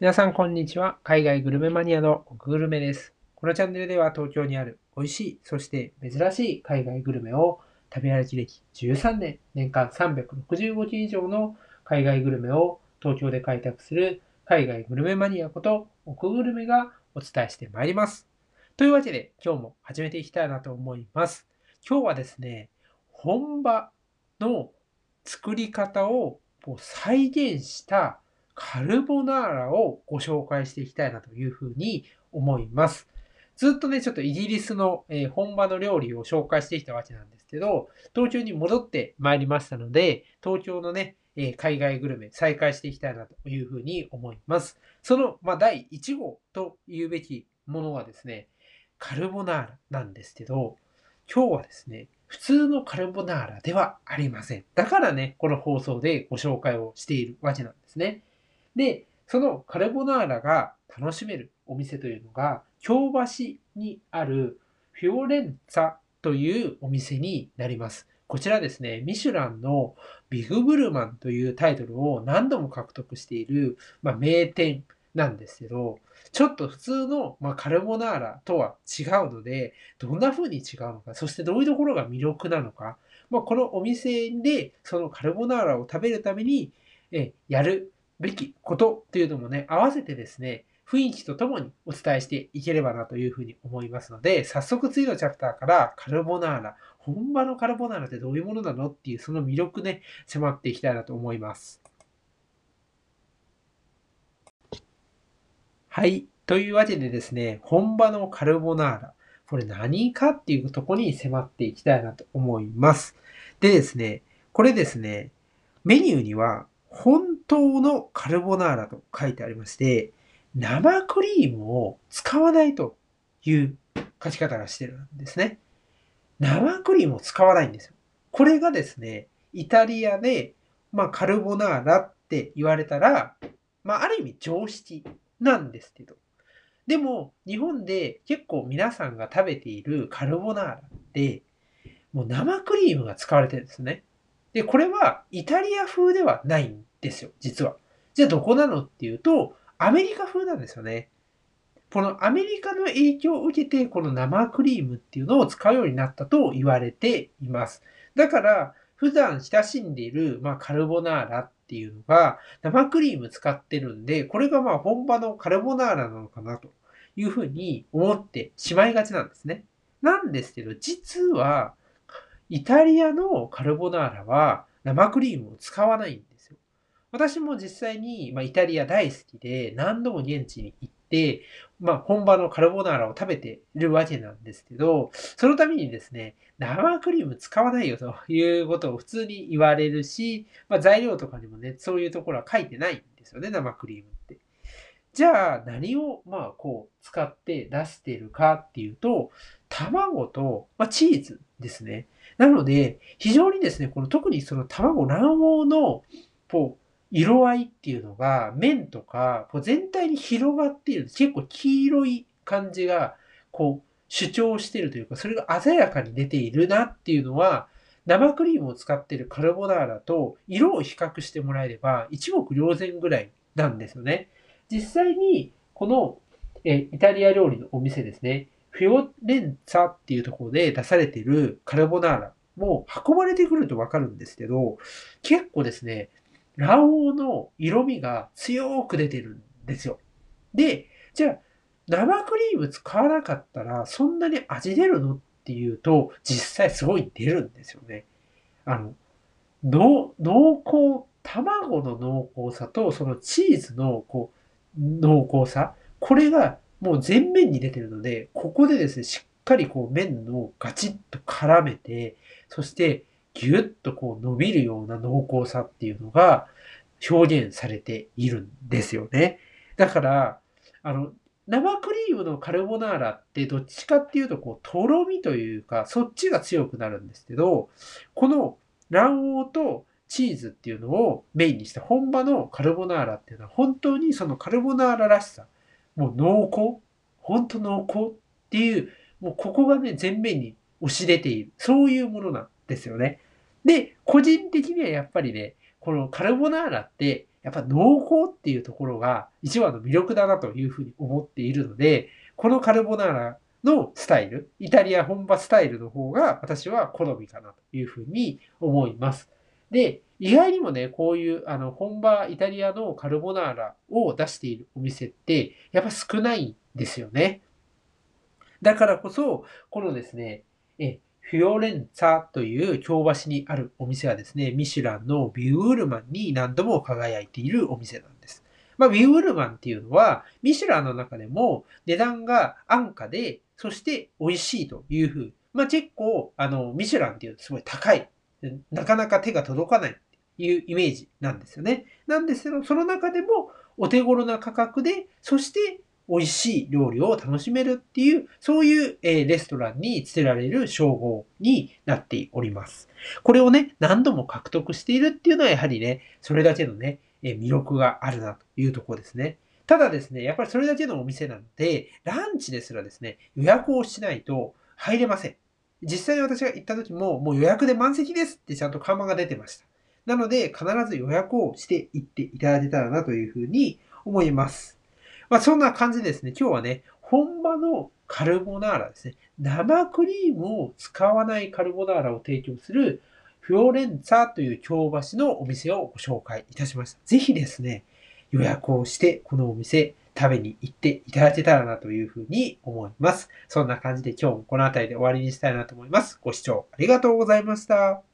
皆さん、こんにちは。海外グルメマニアのグルメです。このチャンネルでは東京にある美味しい、そして珍しい海外グルメを食べ歩き歴13年、年間365件以上の海外グルメを東京で開拓する海外グルメマニアこと奥グルメがお伝えしてまいります。というわけで今日も始めていきたいなと思います。今日はですね、本場の作り方を再現したカルボナーラをご紹介していきたいなというふうに思います。ずっとね、ちょっとイギリスの、え本場の料理を紹介してきたわけなんですけど、東京に戻ってまいりましたので、東京のね、え海外グルメ再開していきたいなというふうに思います。その、まあ、第1号と言うべきものはですね、カルボナーラなんですけど、今日はですね、普通のカルボナーラではありません。だからね、この放送でご紹介をしているわけなんですね。で、そのカルボナーラが楽しめるお店というのが、京橋にあるフィオレンツァというお店になります。こちらですね、ミシュランのビグブルマンというタイトルを何度も獲得している、まあ、名店なんですけど、ちょっと普通の、まあ、カルボナーラとは違うので、どんな風に違うのか、そしてどういうところが魅力なのか、まあ、このお店でそのカルボナーラを食べるためにえやるべきことっていうのもね、合わせてですね、雰囲気とともにお伝えしていければなというふうに思いますので、早速次のチャプターからカルボナーラ、本場のカルボナーラってどういうものなのっていうその魅力ね、迫っていきたいなと思います。はい。というわけでですね、本場のカルボナーラ。これ何かっていうとこに迫っていきたいなと思います。でですね、これですね、メニューには本当のカルボナーラと書いてありまして、生クリームを使わないという書き方がしてるんですね。生クリームを使わないんですよ。これがですね、イタリアで、まあ、カルボナーラって言われたら、まあ、ある意味常識なんですけど。でも、日本で結構皆さんが食べているカルボナーラって、もう生クリームが使われてるんですね。で、これはイタリア風ではないんですよ、実は。じゃあどこなのっていうと、アメリカ風なんですよね。このアメリカの影響を受けて、この生クリームっていうのを使うようになったと言われています。だから、普段親しんでいる、まあ、カルボナーラっていうのが生クリーム使ってるんで、これがまあ本場のカルボナーラなのかなというふうに思ってしまいがちなんですね。なんですけど、実はイタリアのカルボナーラは生クリームを使わないんですよ。私も実際に、まあ、イタリア大好きで何度も現地に行って、まあ、本場のカルボナーラを食べているわけなんですけど、そのためにですね、生クリーム使わないよということを普通に言われるし、まあ、材料とかにもね、そういうところは書いてないんですよね、生クリームって。じゃあ、何を、まあ、こう、使って出してるかっていうと、卵と、まあ、チーズですね。なので、非常にですね、この特にその卵卵黄の、こう、色合いっていうのが、麺とか、こう全体に広がっている。結構黄色い感じが、こう、主張しているというか、それが鮮やかに出ているなっていうのは、生クリームを使っているカルボナーラと色を比較してもらえれば一目瞭然ぐらいなんですよね。実際に、このえイタリア料理のお店ですね。フィオレンツァっていうところで出されてるカルボナーラも運ばれてくるとわかるんですけど、結構ですね、卵黄の色味が強く出てるんですよ。で、じゃあ、生クリーム使わなかったらそんなに味出るのっていうと、実際すごい出るんですよね。あのの、濃厚、卵の濃厚さとそのチーズのこう濃厚さ、これがもう全面に出てるので、ここでですね、しっかりこう麺のガチッと絡めて、そしてギュッとこう伸びるような濃厚さっていうのが表現されているんですよね。だから、あの、生クリームのカルボナーラってどっちかっていうとこう、とろみというか、そっちが強くなるんですけど、この卵黄とチーズっていうのをメインにした本場のカルボナーラっていうのは本当にそのカルボナーラらしさ、もう濃厚本当濃厚っていう、もうここがね、全面に押し出ている。そういうものなんですよね。で、個人的にはやっぱりね、このカルボナーラって、やっぱ濃厚っていうところが一番の魅力だなというふうに思っているので、このカルボナーラのスタイル、イタリア本場スタイルの方が私は好みかなというふうに思います。で、意外にもね、こういうあの本場イタリアのカルボナーラを出しているお店って、やっぱ少ないんですよね。だからこそ、このですね、えフィオレンツァという京橋にあるお店はですね、ミシュランのビュールマンに何度も輝いているお店なんです。まあ、ビュールマンっていうのは、ミシュランの中でも値段が安価で、そして美味しいというふう。まあ、結構、あの、ミシュランっていうとすごい高い。なかなか手が届かないっていうイメージなんですよね。なんですけど、その中でもお手頃な価格で、そして美味しい料理を楽しめるっていう、そういう、レストランに捨てられる称号になっております。これをね、何度も獲得しているっていうのはやはりね、それだけのね、魅力があるなというとこですね。ただですね、やっぱりそれだけのお店なので、ランチですらですね、予約をしないと入れません。実際に私が行った時も、もう予約で満席ですってちゃんと看板が出てました。なので、必ず予約をしていっていただけたらなというふうに思います。まあ、そんな感じですね。今日はね、本場のカルボナーラですね。生クリームを使わないカルボナーラを提供するフロレンツァという京橋のお店をご紹介いたしました。ぜひですね、予約をしてこのお店食べに行っていただけたらなというふうに思います。そんな感じで今日もこの辺りで終わりにしたいなと思います。ご視聴ありがとうございました。